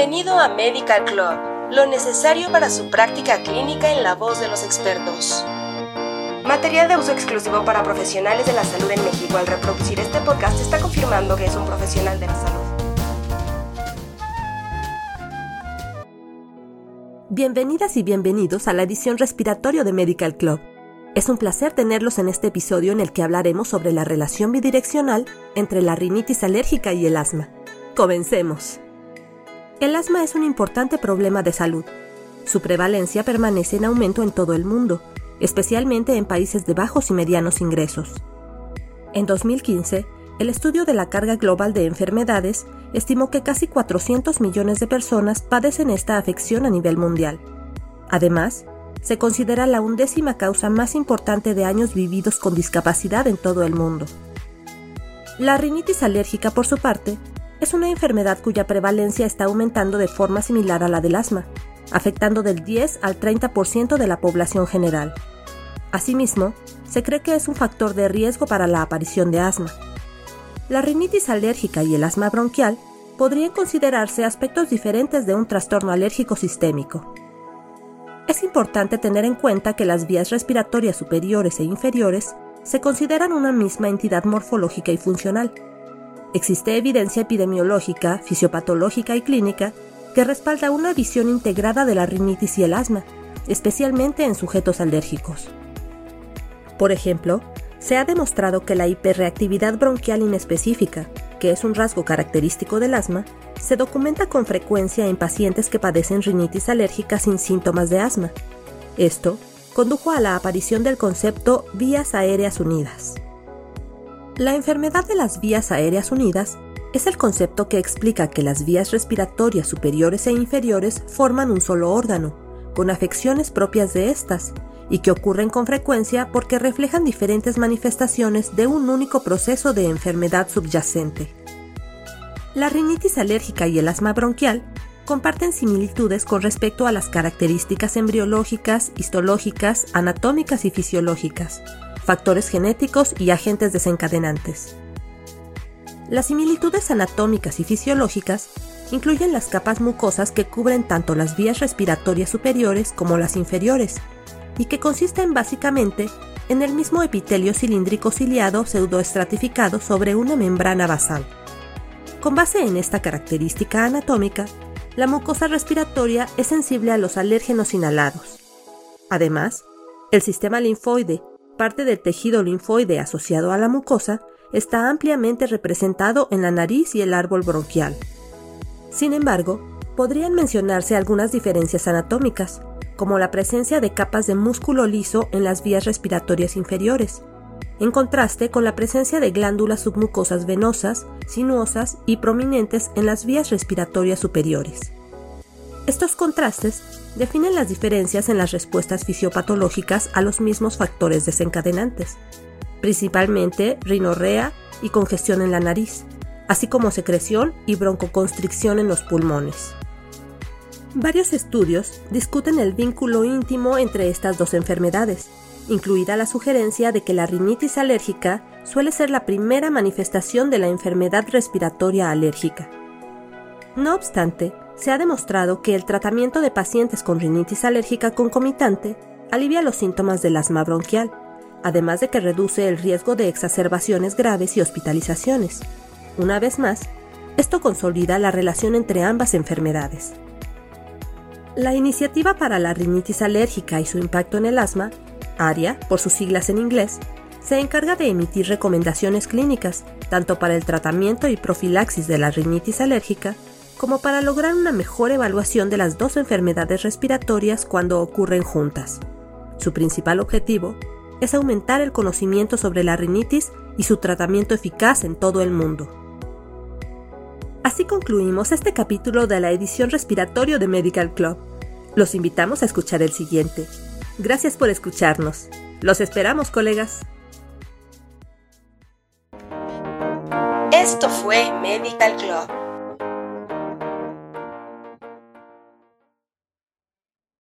Bienvenido a Medical Club, lo necesario para su práctica clínica en la voz de los expertos. Material de uso exclusivo para profesionales de la salud en México. Al reproducir este podcast está confirmando que es un profesional de la salud. Bienvenidas y bienvenidos a la edición respiratorio de Medical Club. Es un placer tenerlos en este episodio en el que hablaremos sobre la relación bidireccional entre la rinitis alérgica y el asma. Comencemos. El asma es un importante problema de salud. Su prevalencia permanece en aumento en todo el mundo, especialmente en países de bajos y medianos ingresos. En 2015, el estudio de la carga global de enfermedades estimó que casi 400 millones de personas padecen esta afección a nivel mundial. Además, se considera la undécima causa más importante de años vividos con discapacidad en todo el mundo. La rinitis alérgica, por su parte, es una enfermedad cuya prevalencia está aumentando de forma similar a la del asma, afectando del 10 al 30% de la población general. Asimismo, se cree que es un factor de riesgo para la aparición de asma. La rinitis alérgica y el asma bronquial podrían considerarse aspectos diferentes de un trastorno alérgico sistémico. Es importante tener en cuenta que las vías respiratorias superiores e inferiores se consideran una misma entidad morfológica y funcional, Existe evidencia epidemiológica, fisiopatológica y clínica que respalda una visión integrada de la rinitis y el asma, especialmente en sujetos alérgicos. Por ejemplo, se ha demostrado que la hiperreactividad bronquial inespecífica, que es un rasgo característico del asma, se documenta con frecuencia en pacientes que padecen rinitis alérgica sin síntomas de asma. Esto condujo a la aparición del concepto vías aéreas unidas. La enfermedad de las vías aéreas unidas es el concepto que explica que las vías respiratorias superiores e inferiores forman un solo órgano, con afecciones propias de estas, y que ocurren con frecuencia porque reflejan diferentes manifestaciones de un único proceso de enfermedad subyacente. La rinitis alérgica y el asma bronquial comparten similitudes con respecto a las características embriológicas, histológicas, anatómicas y fisiológicas, factores genéticos y agentes desencadenantes. Las similitudes anatómicas y fisiológicas incluyen las capas mucosas que cubren tanto las vías respiratorias superiores como las inferiores, y que consisten básicamente en el mismo epitelio cilíndrico ciliado pseudoestratificado sobre una membrana basal. Con base en esta característica anatómica, la mucosa respiratoria es sensible a los alérgenos inhalados. Además, el sistema linfoide parte del tejido linfoide asociado a la mucosa está ampliamente representado en la nariz y el árbol bronquial. Sin embargo, podrían mencionarse algunas diferencias anatómicas, como la presencia de capas de músculo liso en las vías respiratorias inferiores, en contraste con la presencia de glándulas submucosas venosas, sinuosas y prominentes en las vías respiratorias superiores. Estos contrastes definen las diferencias en las respuestas fisiopatológicas a los mismos factores desencadenantes, principalmente rinorrea y congestión en la nariz, así como secreción y broncoconstricción en los pulmones. Varios estudios discuten el vínculo íntimo entre estas dos enfermedades, incluida la sugerencia de que la rinitis alérgica suele ser la primera manifestación de la enfermedad respiratoria alérgica. No obstante, se ha demostrado que el tratamiento de pacientes con rinitis alérgica concomitante alivia los síntomas del asma bronquial, además de que reduce el riesgo de exacerbaciones graves y hospitalizaciones. Una vez más, esto consolida la relación entre ambas enfermedades. La Iniciativa para la Rinitis Alérgica y su impacto en el asma, ARIA, por sus siglas en inglés, se encarga de emitir recomendaciones clínicas, tanto para el tratamiento y profilaxis de la rinitis alérgica, como para lograr una mejor evaluación de las dos enfermedades respiratorias cuando ocurren juntas. Su principal objetivo es aumentar el conocimiento sobre la rinitis y su tratamiento eficaz en todo el mundo. Así concluimos este capítulo de la edición respiratorio de Medical Club. Los invitamos a escuchar el siguiente. Gracias por escucharnos. Los esperamos, colegas. Esto fue Medical Club